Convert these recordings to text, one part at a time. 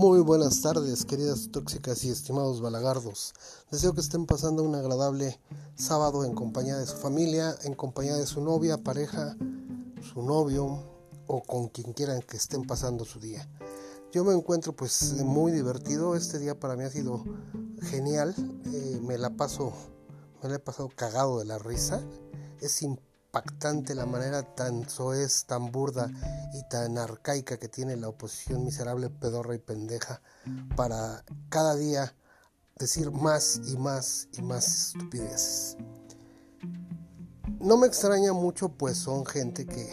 Muy buenas tardes, queridas tóxicas y estimados balagardos. Deseo que estén pasando un agradable sábado en compañía de su familia, en compañía de su novia, pareja, su novio o con quien quieran que estén pasando su día. Yo me encuentro pues muy divertido, este día para mí ha sido genial, eh, me la paso, me la he pasado cagado de la risa, es impactante la manera tan soez, tan burda y tan arcaica que tiene la oposición miserable, pedorra y pendeja para cada día decir más y más y más estupideces. No me extraña mucho, pues son gente que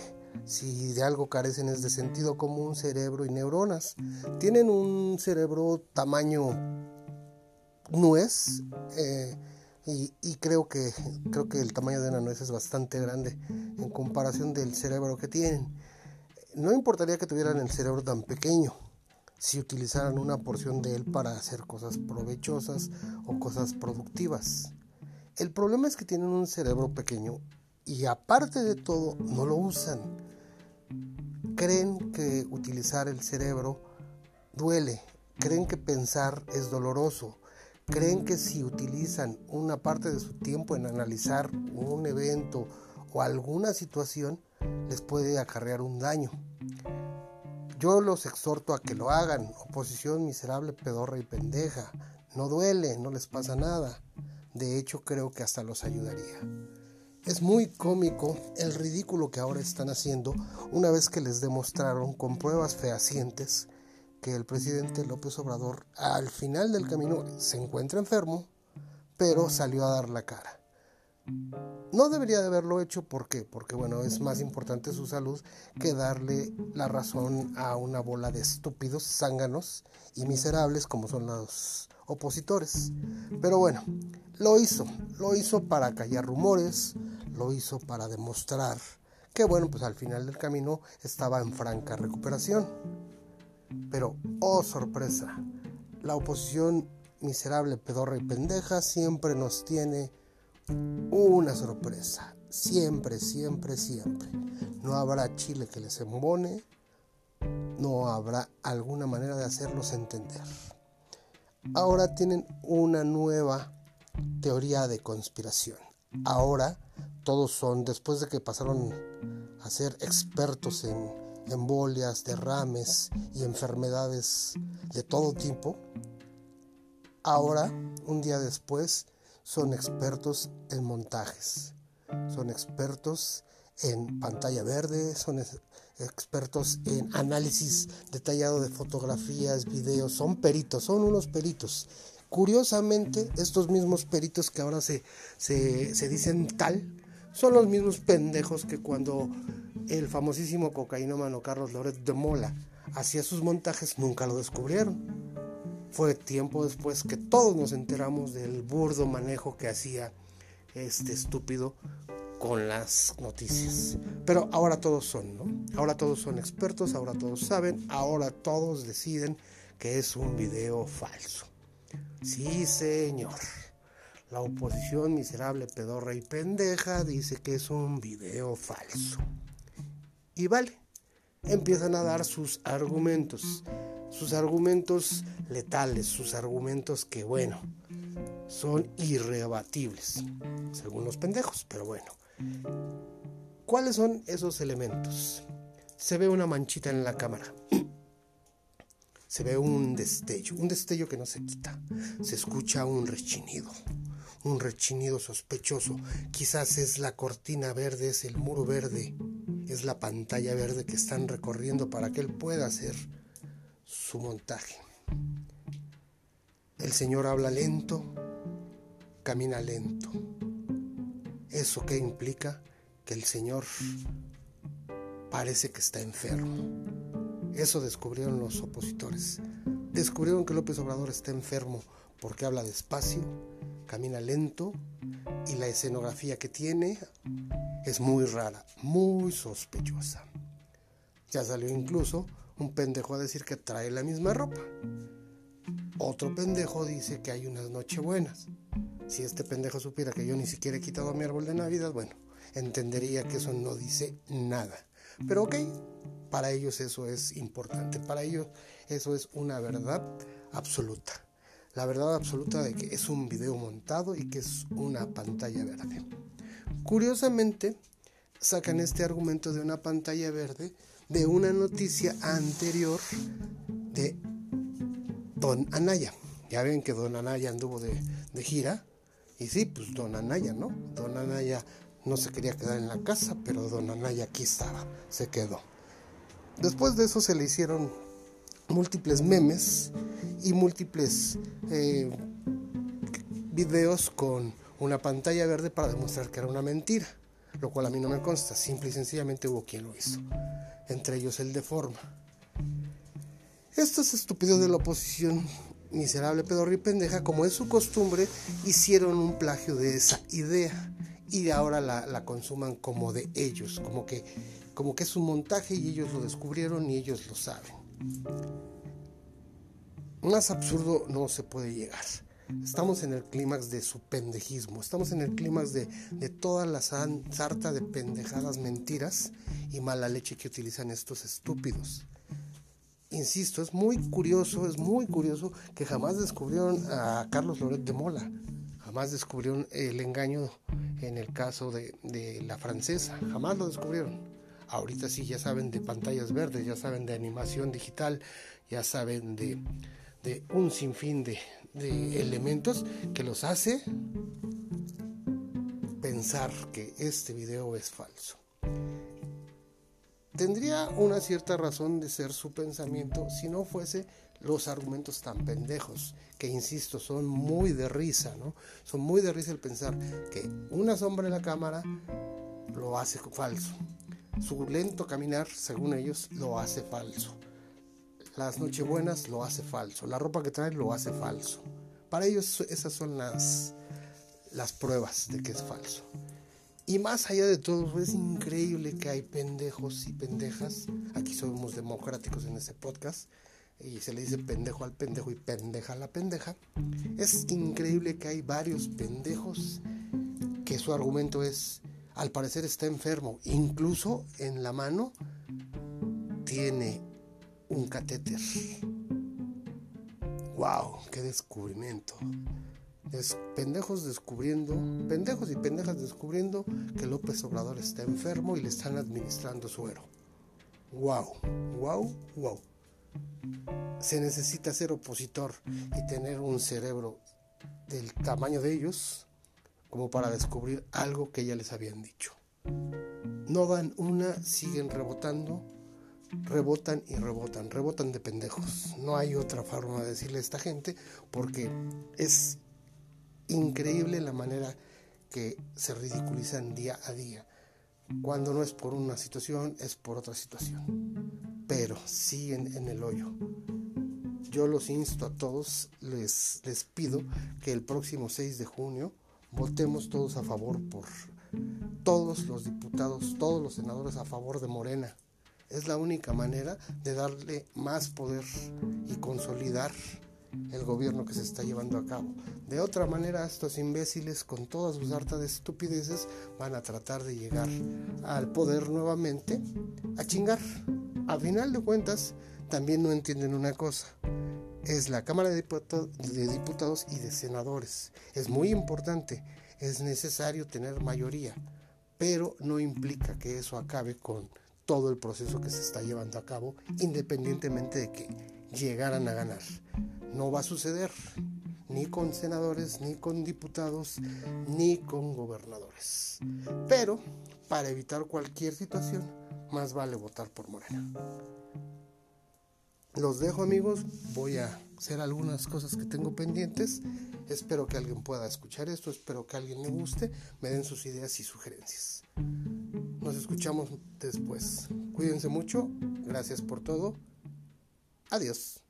si de algo carecen es de sentido común, cerebro y neuronas. Tienen un cerebro tamaño nuez. Eh, y, creo que creo que el tamaño de una nuez es bastante grande en comparación del cerebro que tienen. No importaría que tuvieran el cerebro tan pequeño si utilizaran una porción de él para hacer cosas provechosas o cosas productivas. El problema es que tienen un cerebro pequeño y aparte de todo no lo usan. Creen que utilizar el cerebro duele, creen que pensar es doloroso, creen que si utilizan una parte de su tiempo en analizar un evento o alguna situación, les puede acarrear un daño. Yo los exhorto a que lo hagan. Oposición miserable, pedorra y pendeja. No duele, no les pasa nada. De hecho, creo que hasta los ayudaría. Es muy cómico el ridículo que ahora están haciendo una vez que les demostraron con pruebas fehacientes que el presidente López Obrador al final del camino se encuentra enfermo, pero salió a dar la cara. No debería de haberlo hecho, ¿por qué? Porque bueno, es más importante su salud que darle la razón a una bola de estúpidos, zánganos y miserables como son los opositores. Pero bueno, lo hizo, lo hizo para callar rumores, lo hizo para demostrar que bueno, pues al final del camino estaba en franca recuperación. Pero, oh sorpresa, la oposición miserable, pedorra y pendeja siempre nos tiene una sorpresa. Siempre, siempre, siempre. No habrá chile que les embone, no habrá alguna manera de hacerlos entender. Ahora tienen una nueva teoría de conspiración. Ahora todos son, después de que pasaron a ser expertos en embolias, derrames y enfermedades de todo tipo, ahora, un día después, son expertos en montajes, son expertos en pantalla verde, son expertos en análisis detallado de fotografías, videos, son peritos, son unos peritos. Curiosamente, estos mismos peritos que ahora se, se, se dicen tal, son los mismos pendejos que cuando el famosísimo cocainómano Carlos Loret de Mola hacía sus montajes nunca lo descubrieron. Fue tiempo después que todos nos enteramos del burdo manejo que hacía este estúpido con las noticias. Pero ahora todos son, ¿no? Ahora todos son expertos, ahora todos saben, ahora todos deciden que es un video falso. Sí, señor. La oposición miserable, pedorra y pendeja dice que es un video falso. Y vale, empiezan a dar sus argumentos, sus argumentos letales, sus argumentos que, bueno, son irrebatibles, según los pendejos, pero bueno. ¿Cuáles son esos elementos? Se ve una manchita en la cámara. Se ve un destello, un destello que no se quita. Se escucha un rechinido, un rechinido sospechoso. Quizás es la cortina verde, es el muro verde es la pantalla verde que están recorriendo para que él pueda hacer su montaje. El Señor habla lento, camina lento. ¿Eso qué implica? Que el Señor parece que está enfermo. Eso descubrieron los opositores. Descubrieron que López Obrador está enfermo porque habla despacio, camina lento y la escenografía que tiene es muy rara, muy sospechosa. Ya salió incluso un pendejo a decir que trae la misma ropa. Otro pendejo dice que hay unas nochebuenas. Si este pendejo supiera que yo ni siquiera he quitado mi árbol de Navidad, bueno, entendería que eso no dice nada. Pero ok, Para ellos eso es importante, para ellos eso es una verdad absoluta. La verdad absoluta de que es un video montado y que es una pantalla verde. Curiosamente, sacan este argumento de una pantalla verde de una noticia anterior de Don Anaya. Ya ven que Don Anaya anduvo de, gira. Y sí, pues Don Anaya, ¿no? Don Anaya no se quería quedar en la casa, pero Don Anaya aquí estaba, se quedó. Después de eso se le hicieron múltiples memes y múltiples eh, videos con una pantalla verde para demostrar que era una mentira, lo cual a mí no me consta, simple y sencillamente hubo quien lo hizo, entre ellos el de forma. Estos estúpidos de la oposición, miserable pedorri y pendeja, como es su costumbre, hicieron un plagio de esa idea y ahora la, la consuman como de ellos, como que como que es un montaje y ellos lo descubrieron y ellos lo saben. Más absurdo no se puede llegar. Estamos en el clímax de su pendejismo, estamos en el clímax de, de toda la sarta de pendejadas mentiras y mala leche que utilizan estos estúpidos. Insisto, es muy curioso, es muy curioso que jamás descubrieron a Carlos Loret de Mola, jamás descubrieron el engaño en el caso de, de la francesa, jamás lo descubrieron. Ahorita sí ya saben de pantallas verdes, ya saben de animación digital, ya saben de, un sinfín de, de elementos que los hace pensar que este video es falso. Tendría una cierta razón de ser su pensamiento si no fuese los argumentos tan pendejos, que insisto, son muy de risa, ¿no? Son muy de risa el pensar que una sombra en la cámara lo hace falso. Su lento caminar, según ellos, lo hace falso. Las nochebuenas lo hace falso. La ropa que trae lo hace falso. Para ellos esas son las, las pruebas de que es falso. Y más allá de todo, es increíble que hay pendejos y pendejas. Aquí somos democráticos en este podcast. Y se le dice pendejo al pendejo y pendeja a la pendeja. Es increíble que hay varios pendejos que su argumento es al parecer está enfermo. Incluso en la mano tiene un catéter. ¡Wow! ¡Qué descubrimiento! pendejos descubriendo, pendejos y pendejas descubriendo que López Obrador está enfermo y le están administrando suero. ¡Wow! ¡Wow! ¡Wow! Se necesita ser opositor y tener un cerebro del tamaño de ellos como para descubrir algo que ya les habían dicho. No dan una, siguen rebotando, rebotan y rebotan, rebotan de pendejos. No hay otra forma de decirle a esta gente porque es increíble la manera que se ridiculizan día a día. Cuando no es por una situación, es por otra situación. Pero siguen en el hoyo. Yo los insto a todos, les, les pido que el próximo 6 de junio votemos todos a favor por todos los diputados, todos los senadores a favor de Morena. Es la única manera de darle más poder y consolidar el gobierno que se está llevando a cabo. De otra manera, estos imbéciles, con todas sus hartas de estupideces, van a tratar de llegar al poder nuevamente a chingar. A final de cuentas, también no entienden una cosa es la Cámara de Diputados, y de Senadores. Es muy importante, es necesario tener mayoría, pero no implica que eso acabe con todo el proceso que se está llevando a cabo, independientemente de que llegaran a ganar. No va a suceder ni con senadores, ni con diputados, ni con gobernadores. Pero para evitar cualquier situación, más vale votar por Morena. Los dejo amigos, voy a hacer algunas cosas que tengo pendientes. Espero que alguien pueda escuchar esto, espero que alguien le guste, me den sus ideas y sugerencias. Nos escuchamos después. Cuídense mucho, gracias por todo. Adiós.